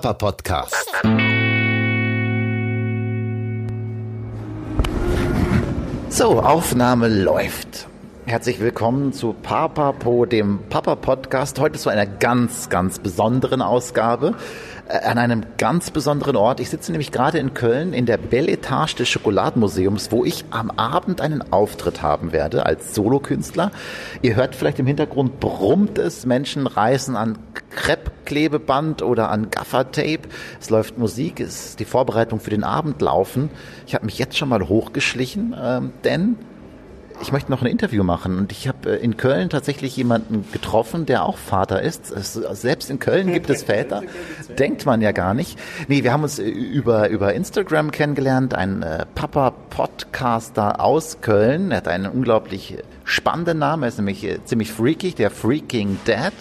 Papa Podcast. So, Aufnahme läuft. Herzlich willkommen zu Papa Po, dem Papa Podcast. Heute zu einer ganz, ganz besonderen Ausgabe äh, an einem ganz besonderen Ort. Ich sitze nämlich gerade in Köln in der Belle Etage des Schokoladenmuseums, wo ich am Abend einen Auftritt haben werde als Solokünstler. Ihr hört vielleicht im Hintergrund brummt es, Menschen reißen an Kreppklebeband oder an Gaffertape. Es läuft Musik, es ist die Vorbereitung für den Abend laufen. Ich habe mich jetzt schon mal hochgeschlichen, ähm, denn ich möchte noch ein Interview machen und ich habe äh, in Köln tatsächlich jemanden getroffen, der auch Vater ist. Selbst in Köln gibt es Väter. Denkt man ja gar nicht. Nee, wir haben uns äh, über, über Instagram kennengelernt, ein äh, Papa-Podcaster aus Köln. Er hat einen unglaublich spannenden Namen, er ist nämlich ziemlich freakig, der Freaking Dad.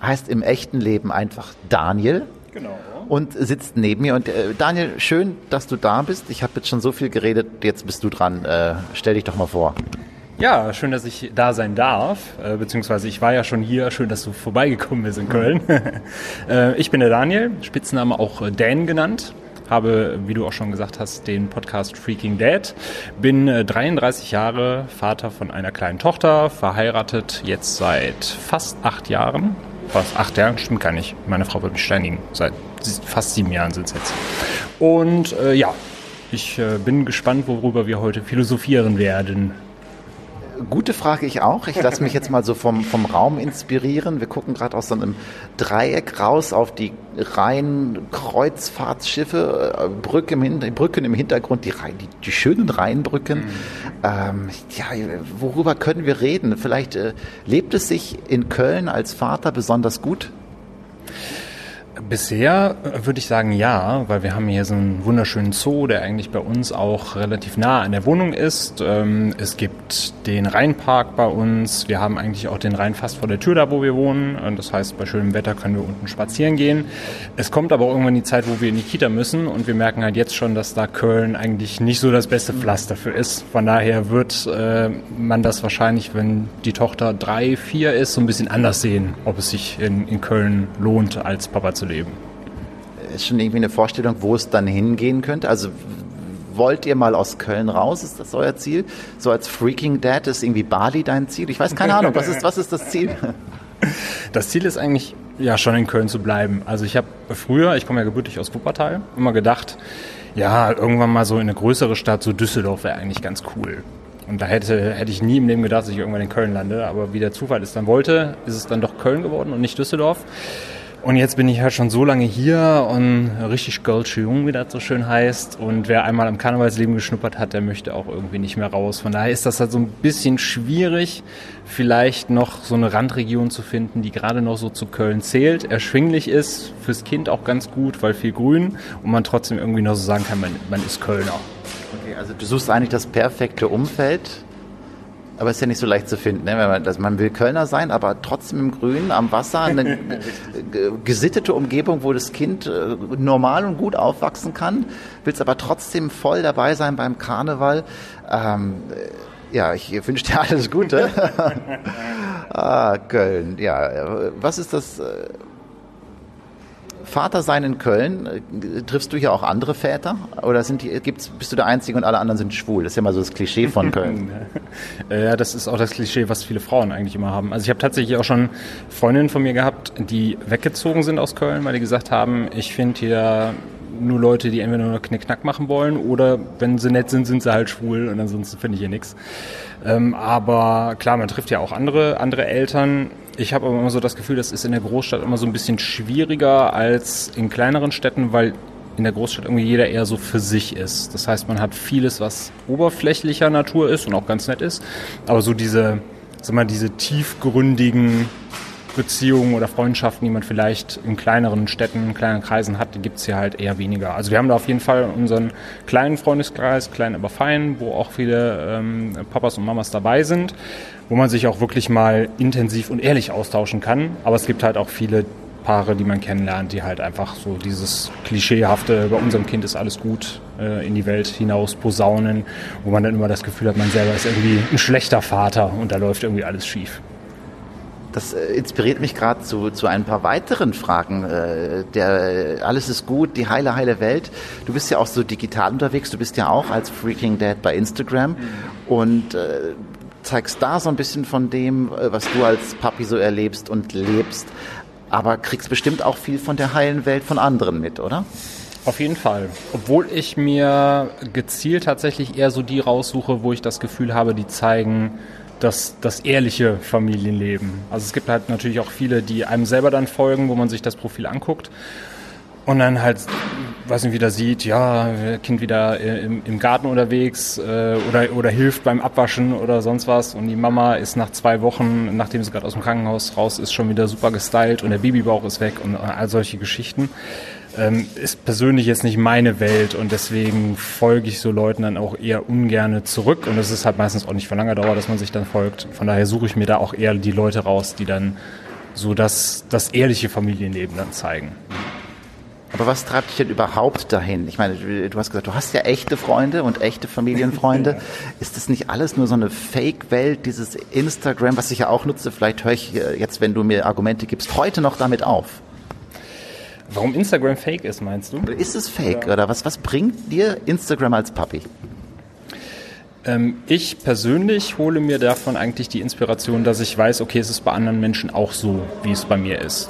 Heißt im echten Leben einfach Daniel. Genau und sitzt neben mir. Und äh, Daniel, schön, dass du da bist. Ich habe jetzt schon so viel geredet, jetzt bist du dran. Äh, stell dich doch mal vor. Ja, schön, dass ich da sein darf, äh, beziehungsweise ich war ja schon hier. Schön, dass du vorbeigekommen bist in Köln. äh, ich bin der Daniel, Spitzname auch äh, Dan genannt. Habe, wie du auch schon gesagt hast, den Podcast Freaking Dad. Bin äh, 33 Jahre, Vater von einer kleinen Tochter, verheiratet jetzt seit fast acht Jahren. Fast acht Jahren, stimmt gar nicht. Meine Frau wird mich steinigen. Seit fast sieben Jahren sind es jetzt. Und äh, ja, ich äh, bin gespannt, worüber wir heute philosophieren werden. Gute Frage ich auch. Ich lasse mich jetzt mal so vom, vom Raum inspirieren. Wir gucken gerade aus so einem Dreieck raus auf die Rhein Kreuzfahrtschiffe, äh, Brücke im Brücken im Hintergrund, die, die, die schönen Rheinbrücken. Mhm. Ähm, ja, worüber können wir reden? Vielleicht äh, lebt es sich in Köln als Vater besonders gut? Bisher würde ich sagen ja, weil wir haben hier so einen wunderschönen Zoo, der eigentlich bei uns auch relativ nah an der Wohnung ist. Ähm, es gibt den Rheinpark bei uns. Wir haben eigentlich auch den Rhein fast vor der Tür da, wo wir wohnen. Das heißt, bei schönem Wetter können wir unten spazieren gehen. Es kommt aber irgendwann die Zeit, wo wir in die Kita müssen und wir merken halt jetzt schon, dass da Köln eigentlich nicht so das beste Pflaster für ist. Von daher wird äh, man das wahrscheinlich, wenn die Tochter drei, vier ist, so ein bisschen anders sehen, ob es sich in, in Köln lohnt, als Papa zu leben. Ist schon irgendwie eine Vorstellung, wo es dann hingehen könnte? Also wollt ihr mal aus Köln raus? Ist das euer Ziel? So als Freaking Dad ist irgendwie Bali dein Ziel? Ich weiß keine Ahnung. Was ist, was ist das Ziel? Das Ziel ist eigentlich, ja, schon in Köln zu bleiben. Also ich habe früher, ich komme ja gebürtig aus Wuppertal, immer gedacht, ja, irgendwann mal so in eine größere Stadt, so Düsseldorf wäre eigentlich ganz cool. Und da hätte, hätte ich nie im Leben gedacht, dass ich irgendwann in Köln lande. Aber wie der Zufall es dann wollte, ist es dann doch Köln geworden und nicht Düsseldorf. Und jetzt bin ich halt schon so lange hier und richtig Gölsche Jung, wie das so schön heißt. Und wer einmal am Karnevalsleben geschnuppert hat, der möchte auch irgendwie nicht mehr raus. Von daher ist das halt so ein bisschen schwierig, vielleicht noch so eine Randregion zu finden, die gerade noch so zu Köln zählt, erschwinglich ist, fürs Kind auch ganz gut, weil viel Grün und man trotzdem irgendwie noch so sagen kann, man, man ist Kölner. Okay, also du suchst eigentlich das perfekte Umfeld aber ist ja nicht so leicht zu finden. Ne? Man, also man will Kölner sein, aber trotzdem im Grünen, am Wasser, eine gesittete Umgebung, wo das Kind äh, normal und gut aufwachsen kann, will es aber trotzdem voll dabei sein beim Karneval. Ähm, ja, ich wünsche dir alles Gute. ah, Köln, ja. Was ist das? Äh, Vater sein in Köln, äh, triffst du hier auch andere Väter? Oder sind die, gibt's, bist du der Einzige und alle anderen sind schwul? Das ist ja mal so das Klischee von Köln. ja, das ist auch das Klischee, was viele Frauen eigentlich immer haben. Also ich habe tatsächlich auch schon Freundinnen von mir gehabt, die weggezogen sind aus Köln, weil die gesagt haben, ich finde hier nur Leute, die entweder nur Knickknack machen wollen oder wenn sie nett sind, sind sie halt schwul und ansonsten finde ich hier nichts. Ähm, aber klar, man trifft ja auch andere, andere Eltern. Ich habe aber immer so das Gefühl, das ist in der Großstadt immer so ein bisschen schwieriger als in kleineren Städten, weil in der Großstadt irgendwie jeder eher so für sich ist. Das heißt, man hat vieles, was oberflächlicher Natur ist und auch ganz nett ist, aber so diese, sag mal, diese tiefgründigen Beziehungen oder Freundschaften, die man vielleicht in kleineren Städten, in kleineren Kreisen hat, die gibt es hier halt eher weniger. Also wir haben da auf jeden Fall unseren kleinen Freundeskreis, klein aber fein, wo auch viele ähm, Papas und Mamas dabei sind, wo man sich auch wirklich mal intensiv und ehrlich austauschen kann. Aber es gibt halt auch viele Paare, die man kennenlernt, die halt einfach so dieses klischeehafte, bei unserem Kind ist alles gut, äh, in die Welt hinaus posaunen, wo man dann immer das Gefühl hat, man selber ist irgendwie ein schlechter Vater und da läuft irgendwie alles schief das äh, inspiriert mich gerade zu, zu ein paar weiteren Fragen. Äh, der Alles ist gut, die heile, heile Welt. Du bist ja auch so digital unterwegs, du bist ja auch als Freaking Dad bei Instagram mhm. und äh, zeigst da so ein bisschen von dem, äh, was du als Papi so erlebst und lebst. Aber kriegst bestimmt auch viel von der heilen Welt von anderen mit, oder? Auf jeden Fall. Obwohl ich mir gezielt tatsächlich eher so die raussuche, wo ich das Gefühl habe, die zeigen das, das ehrliche Familienleben. Also es gibt halt natürlich auch viele, die einem selber dann folgen, wo man sich das Profil anguckt und dann halt, weiß nicht, wieder sieht, ja, Kind wieder im, im Garten unterwegs äh, oder, oder hilft beim Abwaschen oder sonst was und die Mama ist nach zwei Wochen, nachdem sie gerade aus dem Krankenhaus raus ist, schon wieder super gestylt und der Babybauch ist weg und all solche Geschichten ähm, ist persönlich jetzt nicht meine Welt und deswegen folge ich so Leuten dann auch eher ungerne zurück und das ist halt meistens auch nicht von langer Dauer, dass man sich dann folgt. Von daher suche ich mir da auch eher die Leute raus, die dann so das, das ehrliche Familienleben dann zeigen. Aber was treibt dich denn überhaupt dahin? Ich meine, du hast gesagt, du hast ja echte Freunde und echte Familienfreunde. Ist das nicht alles nur so eine Fake-Welt, dieses Instagram, was ich ja auch nutze? Vielleicht höre ich jetzt, wenn du mir Argumente gibst, heute noch damit auf. Warum Instagram fake ist, meinst du? Ist es fake ja. oder was, was bringt dir Instagram als Papi? Ähm, ich persönlich hole mir davon eigentlich die Inspiration, dass ich weiß, okay, es ist bei anderen Menschen auch so, wie es bei mir ist.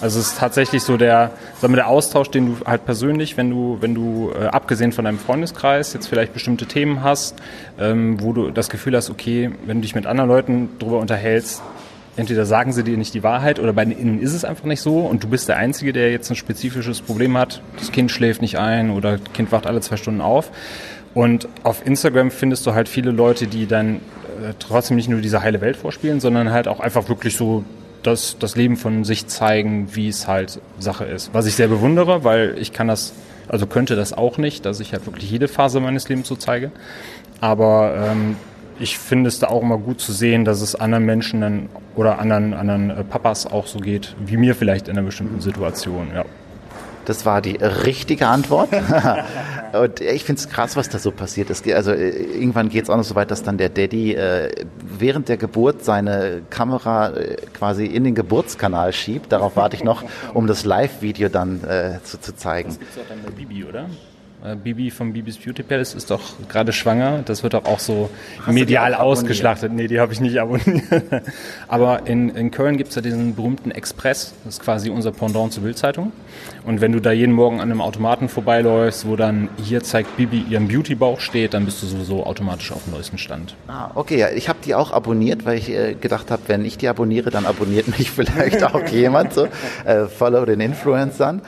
Also es ist tatsächlich so der, sagen wir, der Austausch, den du halt persönlich, wenn du, wenn du äh, abgesehen von deinem Freundeskreis jetzt vielleicht bestimmte Themen hast, ähm, wo du das Gefühl hast, okay, wenn du dich mit anderen Leuten darüber unterhältst, entweder sagen sie dir nicht die Wahrheit oder bei ihnen ist es einfach nicht so und du bist der Einzige, der jetzt ein spezifisches Problem hat. Das Kind schläft nicht ein oder das Kind wacht alle zwei Stunden auf. Und auf Instagram findest du halt viele Leute, die dann äh, trotzdem nicht nur diese heile Welt vorspielen, sondern halt auch einfach wirklich so das, das Leben von sich zeigen, wie es halt Sache ist. Was ich sehr bewundere, weil ich kann das, also könnte das auch nicht, dass ich halt wirklich jede Phase meines Lebens so zeige. Aber ähm, ich finde es da auch immer gut zu sehen, dass es anderen Menschen dann, oder anderen, anderen äh, Papas auch so geht, wie mir vielleicht in einer bestimmten Situation. Ja. Das war die richtige Antwort. und ich finde es krass, was da so passiert ist. Also äh, irgendwann geht es auch noch so weit, dass dann der Daddy äh, während der Geburt seine Kamera äh, quasi in den Geburtskanal schiebt. Darauf warte ich noch, um das Live-Video dann äh, zu, zu zeigen. Das gibt es auch dann bei Bibi, oder? Äh, Bibi vom Bibis Beauty Palace ist doch gerade schwanger. Das wird doch auch so Hast medial ausgeschlachtet. Nee, die habe ich nicht abonniert. Aber in, in Köln gibt es ja diesen berühmten Express. Das ist quasi unser Pendant zur Bildzeitung. Und wenn du da jeden Morgen an einem Automaten vorbeiläufst, wo dann hier zeigt Bibi ihren Beauty-Bauch steht, dann bist du sowieso automatisch auf dem neuesten Stand. Ah, okay. Ja, ich habe die auch abonniert, weil ich äh, gedacht habe, wenn ich die abonniere, dann abonniert mich vielleicht auch jemand. So. Äh, follow den Influencern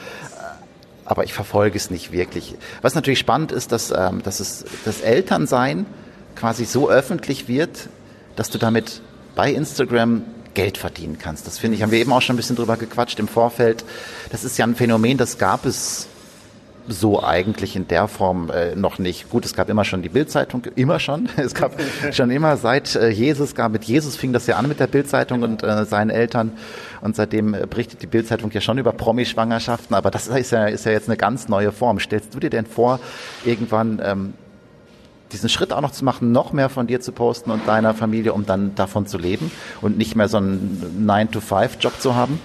aber ich verfolge es nicht wirklich. Was natürlich spannend ist, dass, ähm, dass es, das Elternsein quasi so öffentlich wird, dass du damit bei Instagram Geld verdienen kannst. Das finde ich, haben wir eben auch schon ein bisschen drüber gequatscht im Vorfeld. Das ist ja ein Phänomen, das gab es so eigentlich in der Form äh, noch nicht. Gut, es gab immer schon die Bildzeitung, immer schon. Es gab schon immer seit äh, Jesus gab mit Jesus fing das ja an mit der Bildzeitung und äh, seinen Eltern und seitdem äh, berichtet die Bildzeitung ja schon über Promi-Schwangerschaften. Aber das ist ja, ist ja jetzt eine ganz neue Form. Stellst du dir denn vor, irgendwann ähm, diesen Schritt auch noch zu machen, noch mehr von dir zu posten und deiner Familie, um dann davon zu leben und nicht mehr so einen 9-to-5-Job zu haben?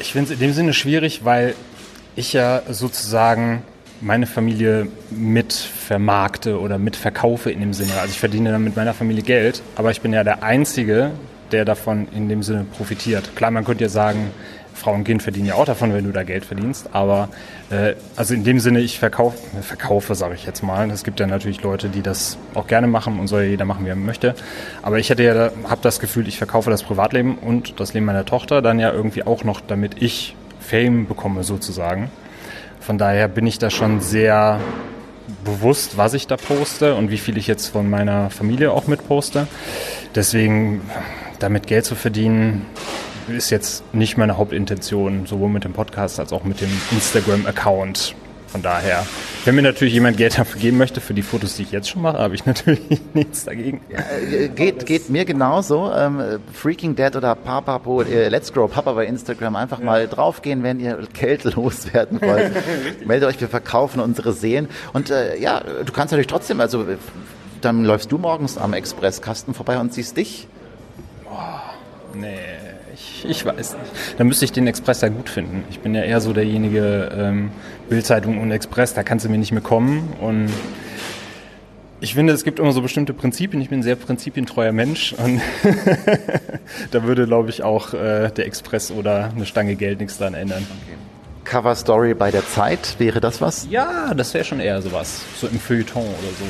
Ich finde es in dem Sinne schwierig, weil ich ja sozusagen meine Familie mit vermarkte oder mit verkaufe in dem Sinne. Also ich verdiene dann mit meiner Familie Geld, aber ich bin ja der Einzige, der davon in dem Sinne profitiert. Klar, man könnte ja sagen, Frau und Kind verdienen ja auch davon, wenn du da Geld verdienst. Aber äh, also in dem Sinne, ich verkaufe, verkaufe sage ich jetzt mal. Es gibt ja natürlich Leute, die das auch gerne machen und soll ja jeder machen, wie er möchte. Aber ich hätte ja, habe das Gefühl, ich verkaufe das Privatleben und das Leben meiner Tochter dann ja irgendwie auch noch, damit ich Fame bekomme sozusagen. Von daher bin ich da schon sehr bewusst, was ich da poste und wie viel ich jetzt von meiner Familie auch mitposte. Deswegen damit Geld zu verdienen, ist jetzt nicht meine Hauptintention, sowohl mit dem Podcast als auch mit dem Instagram-Account. Von daher, wenn mir natürlich jemand Geld dafür geben möchte, für die Fotos, die ich jetzt schon mache, habe ich natürlich nichts dagegen. Ja, äh, geht, geht mir genauso. Ähm, Freaking Dad oder Papa, äh, Let's Grow Papa bei Instagram. Einfach ja. mal draufgehen, wenn ihr Geld loswerden wollt. Meldet euch, wir verkaufen unsere Seen. Und äh, ja, du kannst natürlich trotzdem, also dann läufst du morgens am Expresskasten vorbei und siehst dich Nee, ich, ich weiß nicht. Da müsste ich den Express ja gut finden. Ich bin ja eher so derjenige, ähm, Bildzeitung und Express, da kannst du mir nicht mehr kommen. Und ich finde, es gibt immer so bestimmte Prinzipien. Ich bin ein sehr prinzipientreuer Mensch und da würde, glaube ich, auch äh, der Express oder eine Stange Geld nichts daran ändern. Okay. Cover Story bei der Zeit, wäre das was? Ja, das wäre schon eher sowas. So im Feuilleton oder so.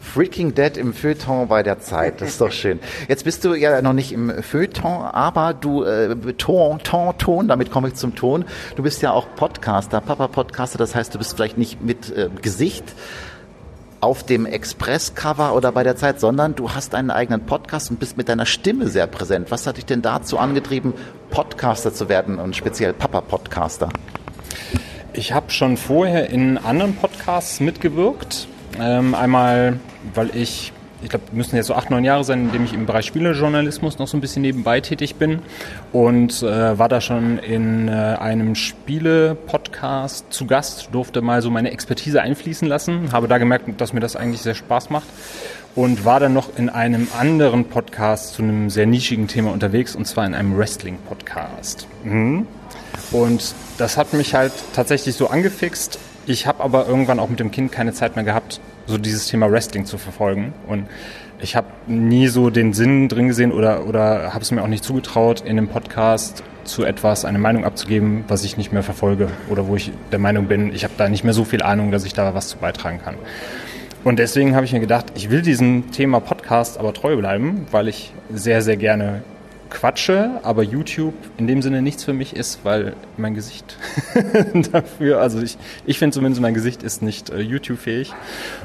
Freaking Dead im Feuilleton bei der Zeit, das ist doch schön. Jetzt bist du ja noch nicht im Feuilleton, aber du, äh, Ton, Ton, Ton, damit komme ich zum Ton. Du bist ja auch Podcaster, Papa-Podcaster, das heißt, du bist vielleicht nicht mit äh, Gesicht auf dem Express-Cover oder bei der Zeit, sondern du hast einen eigenen Podcast und bist mit deiner Stimme sehr präsent. Was hat dich denn dazu angetrieben, Podcaster zu werden und speziell Papa-Podcaster? Ich habe schon vorher in anderen Podcasts mitgewirkt. Ähm, einmal, weil ich ich glaube, müssen jetzt so acht, neun Jahre sein, in dem ich im Bereich Spielejournalismus noch so ein bisschen nebenbei tätig bin und äh, war da schon in äh, einem Spiele-Podcast zu Gast, durfte mal so meine Expertise einfließen lassen, habe da gemerkt, dass mir das eigentlich sehr Spaß macht und war dann noch in einem anderen Podcast zu einem sehr nischigen Thema unterwegs und zwar in einem Wrestling-Podcast. Mhm. Und das hat mich halt tatsächlich so angefixt. Ich habe aber irgendwann auch mit dem Kind keine Zeit mehr gehabt, so dieses Thema Wrestling zu verfolgen. Und ich habe nie so den Sinn drin gesehen oder, oder habe es mir auch nicht zugetraut, in einem Podcast zu etwas eine Meinung abzugeben, was ich nicht mehr verfolge oder wo ich der Meinung bin, ich habe da nicht mehr so viel Ahnung, dass ich da was zu beitragen kann. Und deswegen habe ich mir gedacht, ich will diesem Thema Podcast aber treu bleiben, weil ich sehr, sehr gerne quatsche, aber YouTube in dem Sinne nichts für mich ist, weil mein Gesicht dafür, also ich, ich finde zumindest mein Gesicht ist nicht äh, YouTube-fähig.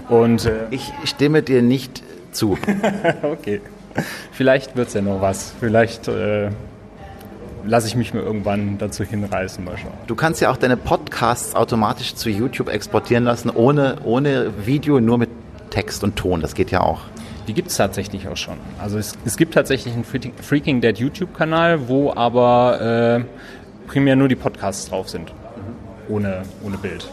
Und äh, ich stimme dir nicht zu. okay. Vielleicht wird es ja noch was. Vielleicht äh, lasse ich mich mir irgendwann dazu hinreißen. Mal schauen. Du kannst ja auch deine Podcasts automatisch zu YouTube exportieren lassen, ohne, ohne Video, nur mit Text und Ton. Das geht ja auch. Die gibt es tatsächlich auch schon. Also es, es gibt tatsächlich einen Freaking Dead YouTube-Kanal, wo aber äh, primär nur die Podcasts drauf sind. Ohne, ohne Bild.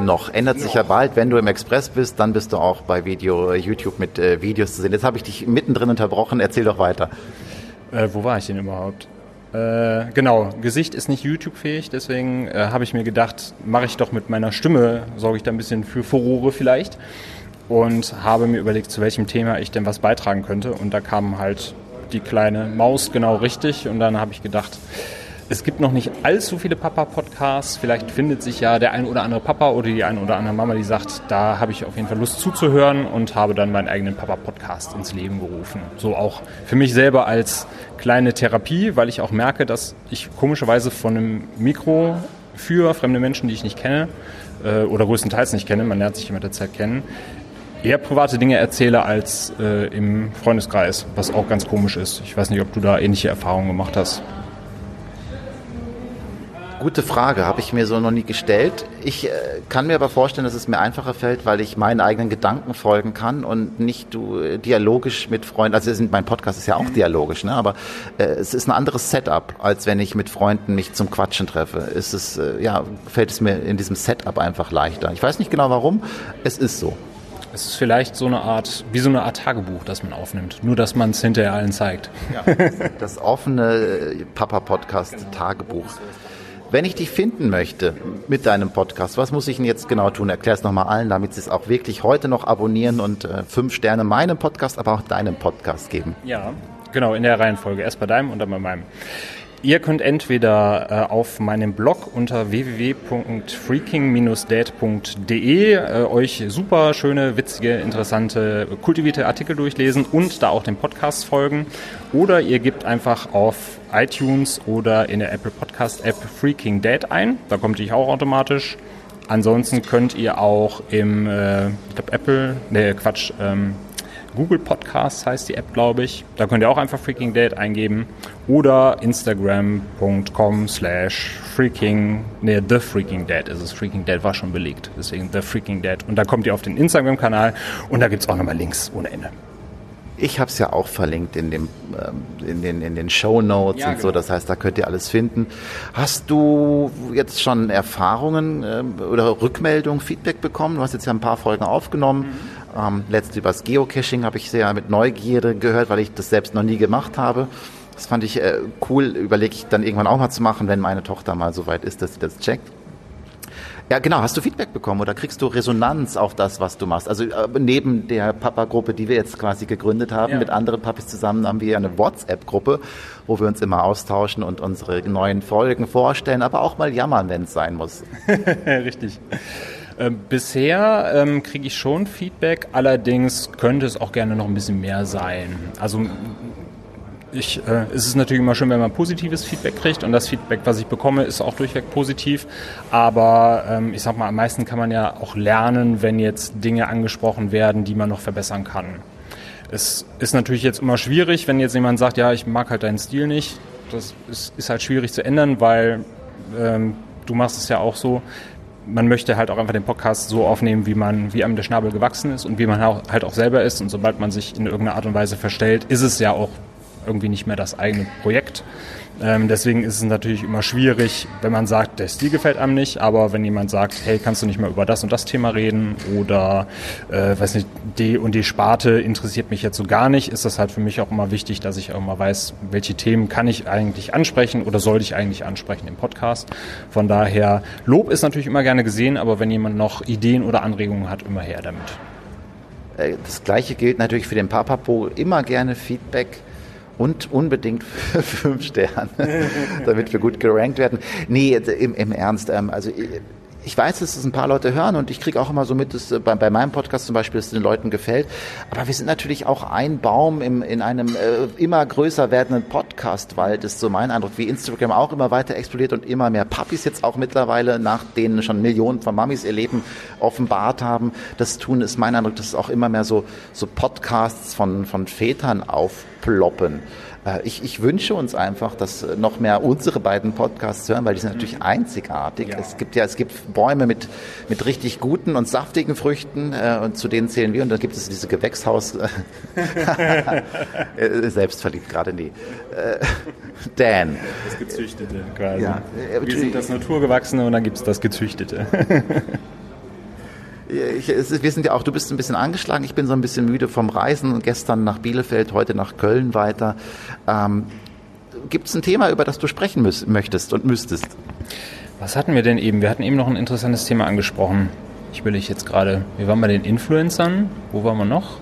Noch. Ändert sich ja bald, wenn du im Express bist, dann bist du auch bei Video, äh, YouTube mit äh, Videos zu sehen. Jetzt habe ich dich mittendrin unterbrochen, erzähl doch weiter. Äh, wo war ich denn überhaupt? Äh, genau, Gesicht ist nicht YouTube-fähig, deswegen äh, habe ich mir gedacht, mache ich doch mit meiner Stimme, sorge ich da ein bisschen für Furore vielleicht und habe mir überlegt, zu welchem Thema ich denn was beitragen könnte. Und da kam halt die kleine Maus genau richtig. Und dann habe ich gedacht, es gibt noch nicht allzu viele Papa-Podcasts. Vielleicht findet sich ja der ein oder andere Papa oder die ein oder andere Mama, die sagt, da habe ich auf jeden Fall Lust zuzuhören und habe dann meinen eigenen Papa-Podcast ins Leben gerufen. So auch für mich selber als kleine Therapie, weil ich auch merke, dass ich komischerweise von einem Mikro für fremde Menschen, die ich nicht kenne äh, oder größtenteils nicht kenne, man lernt sich immer der Zeit kennen, eher private Dinge erzähle als äh, im Freundeskreis, was auch ganz komisch ist. Ich weiß nicht, ob du da ähnliche Erfahrungen gemacht hast. Gute Frage, habe ich mir so noch nie gestellt. Ich äh, kann mir aber vorstellen, dass es mir einfacher fällt, weil ich meinen eigenen Gedanken folgen kann und nicht du äh, dialogisch mit Freunden. Also mein Podcast ist ja auch dialogisch, ne? aber äh, es ist ein anderes Setup, als wenn ich mit Freunden mich zum Quatschen treffe. Es, äh, ja, fällt es mir in diesem Setup einfach leichter. Ich weiß nicht genau warum, es ist so. Es ist vielleicht so eine Art, wie so eine Art Tagebuch, das man aufnimmt. Nur, dass man es hinterher allen zeigt. Ja, das offene Papa-Podcast-Tagebuch. Wenn ich dich finden möchte mit deinem Podcast, was muss ich denn jetzt genau tun? Erklär es nochmal allen, damit sie es auch wirklich heute noch abonnieren und äh, fünf Sterne meinem Podcast, aber auch deinem Podcast geben. Ja, genau, in der Reihenfolge. Erst bei deinem und dann bei meinem. Ihr könnt entweder äh, auf meinem Blog unter www.freaking-dad.de äh, euch super schöne, witzige, interessante, kultivierte Artikel durchlesen und da auch dem Podcast folgen. Oder ihr gebt einfach auf iTunes oder in der Apple Podcast App Freaking Dad ein. Da kommt ich auch automatisch. Ansonsten könnt ihr auch im, äh, ich glaube Apple, ne Quatsch, ähm, Google Podcasts heißt die App, glaube ich. Da könnt ihr auch einfach Freaking Dad eingeben. Oder instagram.com slash freaking, ne, The Freaking Dad ist es. Freaking Dad war schon belegt. Deswegen The Freaking Dad. Und da kommt ihr auf den Instagram-Kanal und da gibt es auch nochmal Links ohne Ende. Ich habe es ja auch verlinkt in, dem, ähm, in den, in den Show Notes ja, und so. Genau. Das heißt, da könnt ihr alles finden. Hast du jetzt schon Erfahrungen ähm, oder Rückmeldungen, Feedback bekommen? Du hast jetzt ja ein paar Folgen aufgenommen. Mhm Ähm, letzte über das Geocaching habe ich sehr mit Neugierde gehört, weil ich das selbst noch nie gemacht habe. Das fand ich äh, cool, überlege ich dann irgendwann auch mal zu machen, wenn meine Tochter mal so weit ist, dass sie das checkt. Ja, genau. Hast du Feedback bekommen oder kriegst du Resonanz auf das, was du machst? Also äh, neben der Papa-Gruppe, die wir jetzt quasi gegründet haben, ja. mit anderen Papis zusammen haben wir eine WhatsApp-Gruppe, wo wir uns immer austauschen und unsere neuen Folgen vorstellen, aber auch mal jammern, wenn es sein muss. Richtig. Ähm, bisher ähm, kriege ich schon Feedback, allerdings könnte es auch gerne noch ein bisschen mehr sein. Also ich, äh, es ist natürlich immer schön, wenn man positives Feedback kriegt und das Feedback, was ich bekomme, ist auch durchweg positiv. Aber ähm, ich sag mal, am meisten kann man ja auch lernen, wenn jetzt Dinge angesprochen werden, die man noch verbessern kann. Es ist natürlich jetzt immer schwierig, wenn jetzt jemand sagt, ja, ich mag halt deinen Stil nicht. Das ist, ist halt schwierig zu ändern, weil ähm, du machst es ja auch so. Man möchte halt auch einfach den Podcast so aufnehmen, wie man, wie einem der Schnabel gewachsen ist und wie man halt auch selber ist. Und sobald man sich in irgendeiner Art und Weise verstellt, ist es ja auch irgendwie nicht mehr das eigene Projekt. Ähm, deswegen ist es natürlich immer schwierig, wenn man sagt, der Stil gefällt einem nicht, aber wenn jemand sagt, hey, kannst du nicht mal über das und das Thema reden oder, äh, weiß nicht, die und die Sparte interessiert mich jetzt so gar nicht, ist das halt für mich auch immer wichtig, dass ich auch mal weiß, welche Themen kann ich eigentlich ansprechen oder sollte ich eigentlich ansprechen im Podcast. Von daher, Lob ist natürlich immer gerne gesehen, aber wenn jemand noch Ideen oder Anregungen hat, immer her damit. Äh, das gleiche gilt natürlich für den Papapo. Immer gerne Feedback und unbedingt fünf Sterne, damit wir gut gerankt werden. Nee, im, im Ernst, ähm, also ich weiß, dass es ein paar Leute hören und ich kriege auch immer so mit, dass äh, bei, bei meinem Podcast zum Beispiel, es den Leuten gefällt. Aber wir sind natürlich auch ein Baum im, in einem äh, immer größer werdenden Podcastwald, ist so mein Eindruck, wie Instagram auch immer weiter explodiert und immer mehr Puppies jetzt auch mittlerweile, nach denen schon Millionen von Mamis ihr Leben offenbart haben. Das tun ist mein Eindruck, dass es auch immer mehr so, so Podcasts von, von Vätern aufploppen. Äh, ich, ich, wünsche uns einfach, dass noch mehr unsere beiden Podcasts hören, weil die sind natürlich mhm. einzigartig. Ja. Es gibt ja, es gibt Bäume mit, mit richtig guten und saftigen Früchten äh, und zu denen zählen wir. Und dann gibt es diese Gewächshaus, äh, selbstverliebt gerade, nee. Äh, Dan. Das Gezüchtete quasi. Ja. Wir sind das Naturgewachsene und dann gibt es das Gezüchtete. Ich, wir sind ja auch, du bist ein bisschen angeschlagen, ich bin so ein bisschen müde vom Reisen. Gestern nach Bielefeld, heute nach Köln weiter. Ähm, Gibt es ein Thema, über das du sprechen müß, möchtest und müsstest? Was hatten wir denn eben? Wir hatten eben noch ein interessantes Thema angesprochen. Ich will ich jetzt gerade. Wir waren bei den Influencern. Wo waren wir noch?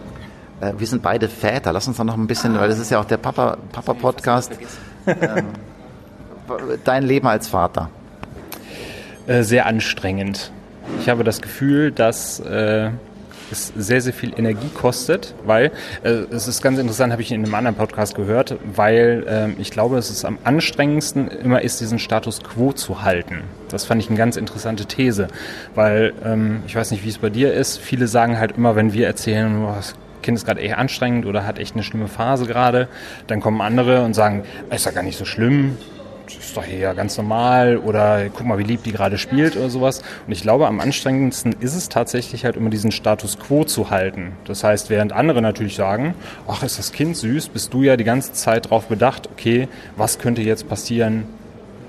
Äh, wir sind beide Väter. Lass uns doch noch ein bisschen, weil das ist ja auch der Papa-Podcast. Papa ähm, dein Leben als Vater. Äh, sehr anstrengend. Ich habe das Gefühl, dass äh, es sehr, sehr viel Energie kostet, weil äh, es ist ganz interessant, habe ich in einem anderen Podcast gehört, weil äh, ich glaube, es ist am anstrengendsten immer ist, diesen Status quo zu halten. Das fand ich eine ganz interessante These, weil ähm, ich weiß nicht, wie es bei dir ist. Viele sagen halt immer, wenn wir erzählen, oh, das Kind ist gerade eher anstrengend oder hat echt eine schlimme Phase gerade, dann kommen andere und sagen, ist ja gar nicht so schlimm, ist doch hier ganz normal oder guck mal, wie lieb die gerade spielt oder sowas. Und ich glaube, am anstrengendsten ist es tatsächlich halt immer diesen Status quo zu halten. Das heißt, während andere natürlich sagen, ach, ist das Kind süß, bist du ja die ganze Zeit darauf bedacht, okay, was könnte jetzt passieren,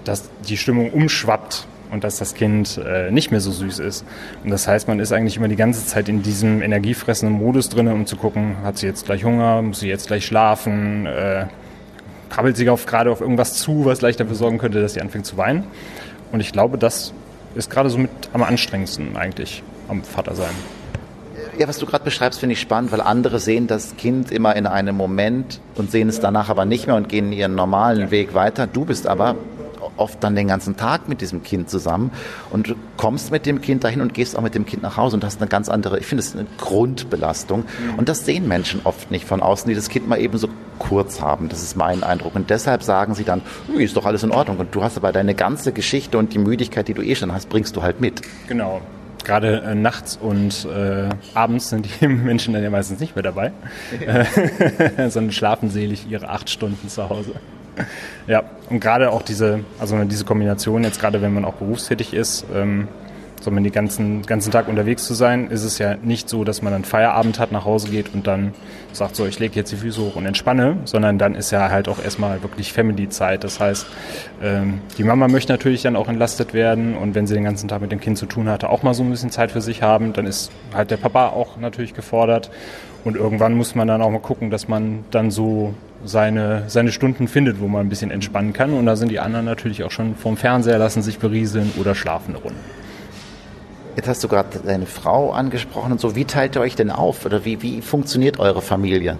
dass die Stimmung umschwappt und dass das Kind äh, nicht mehr so süß ist. Und das heißt, man ist eigentlich immer die ganze Zeit in diesem energiefressenden Modus drin, um zu gucken, hat sie jetzt gleich Hunger, muss sie jetzt gleich schlafen, äh, krabbelt sie auf, gerade auf irgendwas zu, was leicht dafür sorgen könnte, dass sie anfängt zu weinen. Und ich glaube, das ist gerade so mit am anstrengendsten eigentlich am Vater sein. Ja, was du gerade beschreibst, finde ich spannend, weil andere sehen das Kind immer in einem Moment und sehen es danach aber nicht mehr und gehen ihren normalen Weg weiter. Du bist aber oft dann den ganzen Tag mit diesem Kind zusammen und du kommst mit dem Kind dahin und gehst auch mit dem Kind nach Hause und hast eine ganz andere, ich finde es eine Grundbelastung. Mhm. Und das sehen Menschen oft nicht von außen, die das Kind mal eben so kurz haben. Das ist mein Eindruck. Und deshalb sagen sie dann, ist doch alles in Ordnung. Und du hast aber deine ganze Geschichte und die Müdigkeit, die du eh schon hast, bringst du halt mit. Genau. Gerade äh, nachts und äh, abends sind die Menschen dann ja meistens nicht mehr dabei, ja. sondern schlafen selig ihre acht Stunden zu Hause. Ja, und gerade auch diese, also diese Kombination, jetzt gerade wenn man auch berufstätig ist, ähm, sondern den ganzen, ganzen Tag unterwegs zu sein, ist es ja nicht so, dass man dann Feierabend hat, nach Hause geht und dann sagt, so, ich lege jetzt die Füße hoch und entspanne, sondern dann ist ja halt auch erstmal wirklich Family-Zeit. Das heißt, ähm, die Mama möchte natürlich dann auch entlastet werden und wenn sie den ganzen Tag mit dem Kind zu tun hatte, auch mal so ein bisschen Zeit für sich haben, dann ist halt der Papa auch natürlich gefordert und irgendwann muss man dann auch mal gucken, dass man dann so seine, seine Stunden findet, wo man ein bisschen entspannen kann. Und da sind die anderen natürlich auch schon vorm Fernseher, lassen sich berieseln oder schlafen eine Runde. Jetzt hast du gerade deine Frau angesprochen und so. Wie teilt ihr euch denn auf oder wie, wie funktioniert eure Familie?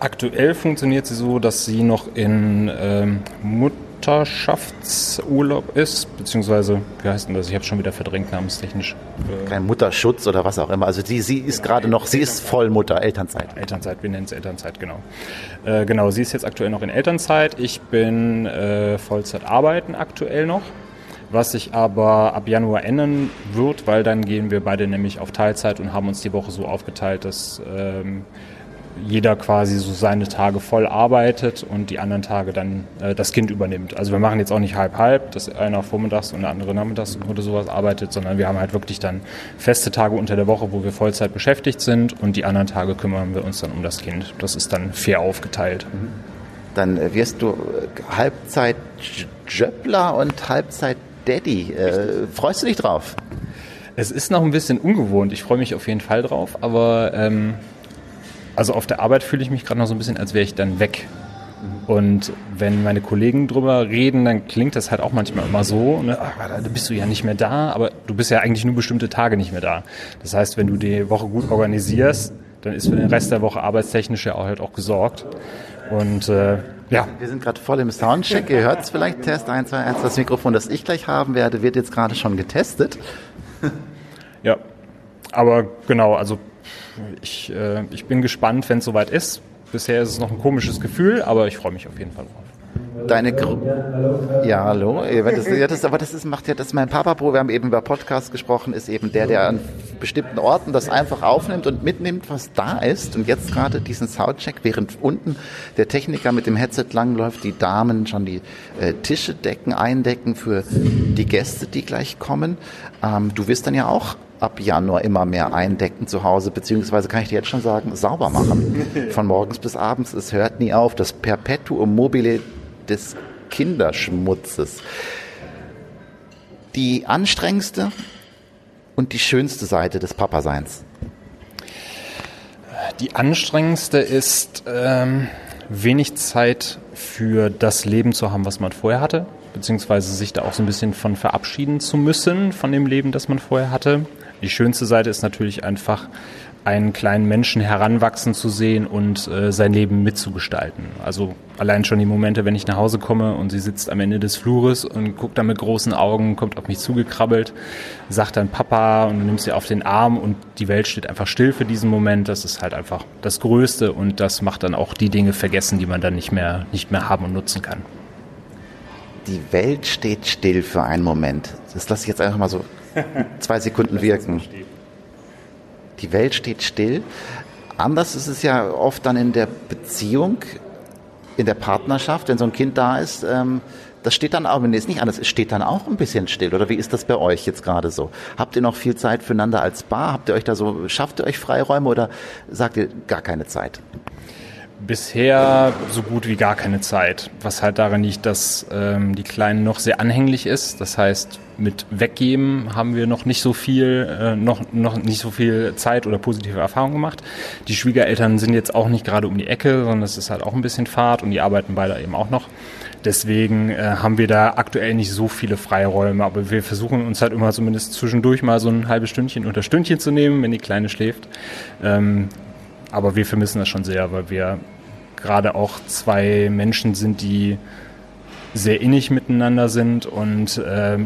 Aktuell funktioniert sie so, dass sie noch in ähm, Mutterschaftsurlaub ist, beziehungsweise, wie heißt denn das? Ich habe schon wieder verdrängt namenstechnisch. Äh Kein Mutterschutz oder was auch immer. Also sie, sie ist gerade noch, sie ist Vollmutter, Elternzeit. Elternzeit, wir nennen es Elternzeit, genau. Äh, genau, sie ist jetzt aktuell noch in Elternzeit. Ich bin äh, Vollzeit arbeiten aktuell noch was sich aber ab Januar ändern wird, weil dann gehen wir beide nämlich auf Teilzeit und haben uns die Woche so aufgeteilt, dass ähm, jeder quasi so seine Tage voll arbeitet und die anderen Tage dann äh, das Kind übernimmt. Also wir machen jetzt auch nicht halb-halb, dass einer vormittags und der andere nachmittags oder sowas arbeitet, sondern wir haben halt wirklich dann feste Tage unter der Woche, wo wir Vollzeit beschäftigt sind und die anderen Tage kümmern wir uns dann um das Kind. Das ist dann fair aufgeteilt. Dann äh, wirst du äh, Halbzeit Jöppler und Halbzeit Daddy. Äh, freust du dich drauf? Es ist noch ein bisschen ungewohnt. Ich freue mich auf jeden Fall drauf, aber ähm, also auf der Arbeit fühle ich mich gerade noch so ein bisschen, als wäre ich dann weg. Und wenn meine Kollegen drüber reden, dann klingt das halt auch manchmal immer so, ne, ach, da bist du ja nicht mehr da, aber du bist ja eigentlich nur bestimmte Tage nicht mehr da. Das heißt, wenn du die Woche gut organisierst, dann ist für den Rest der Woche arbeitstechnisch ja auch halt auch gesorgt. Und äh, ja. Wir sind gerade voll im Soundcheck. Ihr hört es vielleicht. Test 1, 2, 1. Das Mikrofon, das ich gleich haben werde, wird jetzt gerade schon getestet. ja. Aber genau, also ich, äh, ich bin gespannt, wenn es soweit ist. Bisher ist es noch ein komisches Gefühl, aber ich freue mich auf jeden Fall drauf deine Gru ja hallo das, ja, das, aber das ist macht ja das mein Papa Pro wir haben eben über Podcast gesprochen ist eben der der an bestimmten Orten das einfach aufnimmt und mitnimmt was da ist und jetzt gerade diesen Soundcheck während unten der Techniker mit dem Headset langläuft die Damen schon die äh, Tische decken eindecken für die Gäste die gleich kommen ähm, du wirst dann ja auch ab Januar immer mehr eindecken zu Hause, beziehungsweise kann ich dir jetzt schon sagen, sauber machen. Von morgens bis abends, es hört nie auf. Das Perpetuum mobile des Kinderschmutzes. Die anstrengendste und die schönste Seite des Papaseins. Die anstrengendste ist ähm, wenig Zeit für das Leben zu haben, was man vorher hatte, beziehungsweise sich da auch so ein bisschen von verabschieden zu müssen von dem Leben, das man vorher hatte. Die schönste Seite ist natürlich einfach einen kleinen Menschen heranwachsen zu sehen und äh, sein Leben mitzugestalten. Also allein schon die Momente, wenn ich nach Hause komme und sie sitzt am Ende des Flures und guckt dann mit großen Augen, kommt auf mich zugekrabbelt, sagt dann Papa und du nimmst sie auf den Arm und die Welt steht einfach still für diesen Moment. Das ist halt einfach das Größte und das macht dann auch die Dinge vergessen, die man dann nicht mehr, nicht mehr haben und nutzen kann. Die Welt steht still für einen Moment. Das lasse ich jetzt einfach mal so zwei Sekunden wirken die Welt steht still. Anders ist es ja oft dann in der Beziehung, in der Partnerschaft, wenn so ein Kind da ist. Ähm, das steht dann auch, wenn es nicht anders es steht dann auch ein bisschen still. Oder wie ist das bei euch jetzt gerade so? Habt ihr noch viel Zeit füreinander als Paar? Habt ihr euch da so, schafft ihr euch Freiräume oder sagt ihr gar keine Zeit? Bisher so gut wie gar keine Zeit, was halt daran liegt, dass ähm, die Kleine noch sehr anhänglich ist. Das heißt, mit Weggeben haben wir noch nicht so viel, äh, noch, noch nicht so viel Zeit oder positive Erfahrungen gemacht. Die Schwiegereltern sind jetzt auch nicht gerade um die Ecke, sondern es ist halt auch ein bisschen Fahrt und die arbeiten beide eben auch noch. Deswegen äh, haben wir da aktuell nicht so viele Freiräume, aber wir versuchen uns halt immer zumindest zwischendurch mal so ein halbes Stündchen oder Stündchen zu nehmen, wenn die Kleine schläft. Ähm, aber wir vermissen das schon sehr, weil wir gerade auch zwei Menschen sind, die sehr innig miteinander sind und äh,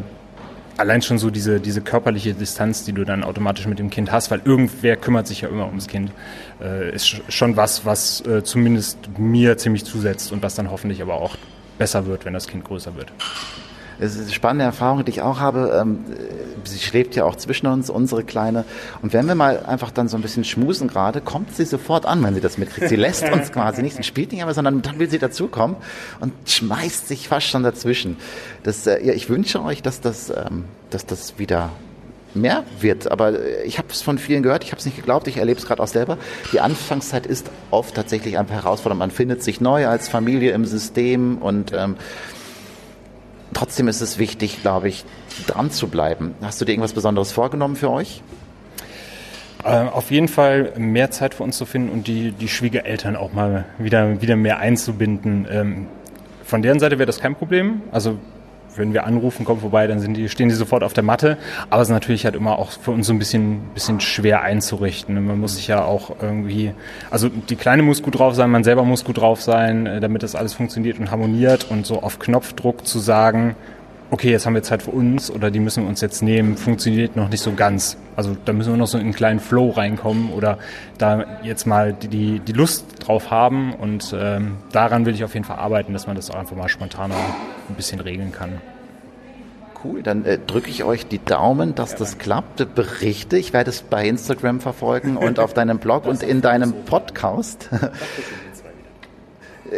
allein schon so diese, diese körperliche Distanz, die du dann automatisch mit dem Kind hast, weil irgendwer kümmert sich ja immer ums Kind, äh, ist schon was, was äh, zumindest mir ziemlich zusetzt und was dann hoffentlich aber auch besser wird, wenn das Kind größer wird. Es ist eine spannende Erfahrung, die ich auch habe. Ähm, sie schläft ja auch zwischen uns, unsere Kleine. Und wenn wir mal einfach dann so ein bisschen schmusen gerade, kommt sie sofort an, wenn sie das mitkriegt. Sie lässt uns quasi nicht, sie spielt nicht aber, sondern dann will sie dazukommen und schmeißt sich fast schon dazwischen. Das, äh, ja, ich wünsche euch, dass das, ähm, dass das wieder mehr wird. Aber äh, ich habe es von vielen gehört, ich habe es nicht geglaubt, ich erlebe es gerade auch selber. Die Anfangszeit ist oft tatsächlich einfach herausfordernd. Man findet sich neu als Familie im System und ähm, trotzdem ist es wichtig, glaube ich, dran zu bleiben. Hast du dir irgendwas Besonderes vorgenommen für euch? Äh, auf jeden Fall mehr Zeit für uns zu finden und die, die Schwiegereltern auch mal wieder, wieder mehr einzubinden. Ähm, von deren Seite wäre das kein Problem. Also wenn wir anrufen, kommt vorbei, dann sind die, stehen die sofort auf der Matte. Aber es ist natürlich halt immer auch für uns so ein bisschen, bisschen schwer einzurichten. Man muss sich ja auch irgendwie, also die Kleine muss gut drauf sein, man selber muss gut drauf sein, äh, damit das alles funktioniert und harmoniert und so auf Knopfdruck zu sagen, okay, jetzt haben wir Zeit für uns oder die müssen wir uns jetzt nehmen, funktioniert noch nicht so ganz. Also da müssen wir noch so in einen kleinen Flow reinkommen oder da jetzt mal die, die Lust drauf haben und ähm, daran will ich auf jeden Fall arbeiten, dass man das auch einfach mal spontaner ein bisschen regeln kann. Cool, dann äh, drücke ich euch die Daumen, dass das klappt. Berichte, ich werde es bei Instagram verfolgen und auf deinem Blog und in deinem Podcast.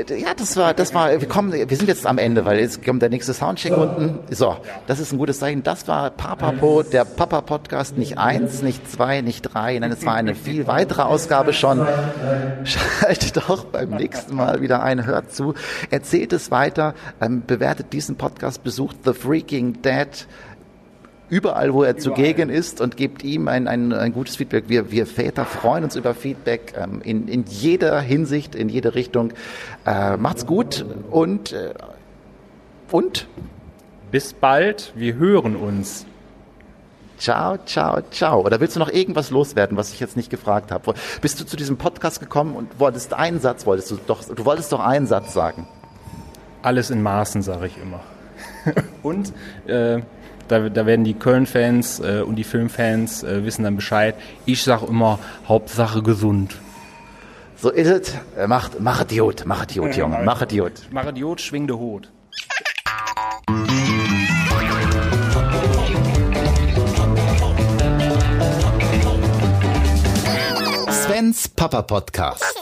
Ja, das war, das war, wir kommen, wir sind jetzt am Ende, weil jetzt kommt der nächste Soundcheck unten. So, das ist ein gutes Zeichen. Das war Papapo, der Papa-Podcast, nicht eins, nicht zwei, nicht drei, nein, es war eine viel weitere Ausgabe schon. Schaltet doch beim nächsten Mal wieder ein, hört zu, erzählt es weiter, ähm, bewertet diesen Podcast, besucht The Freaking Dead überall, wo er überall. zugegen ist und gebt ihm ein, ein, ein gutes Feedback. Wir, wir Väter freuen uns über Feedback ähm, in, in jeder Hinsicht, in jede Richtung. Äh, macht's gut und, äh, und? Bis bald, wir hören uns. Ciao, ciao, ciao. Oder willst du noch irgendwas loswerden, was ich jetzt nicht gefragt habe? Bist du zu diesem Podcast gekommen und wolltest einen Satz, wolltest du doch, du wolltest doch einen Satz sagen. Alles in Maßen, sage ich immer. und äh, da, da werden die Köln-Fans äh, und die Filmfans äh, wissen dann Bescheid. Ich sage immer, Hauptsache gesund. So ist es. Äh, macht, mach Idiot, mach Idiot, Junge, mach Idiot. Mach Idiot, schwing de Hut. Svens Papa Podcast.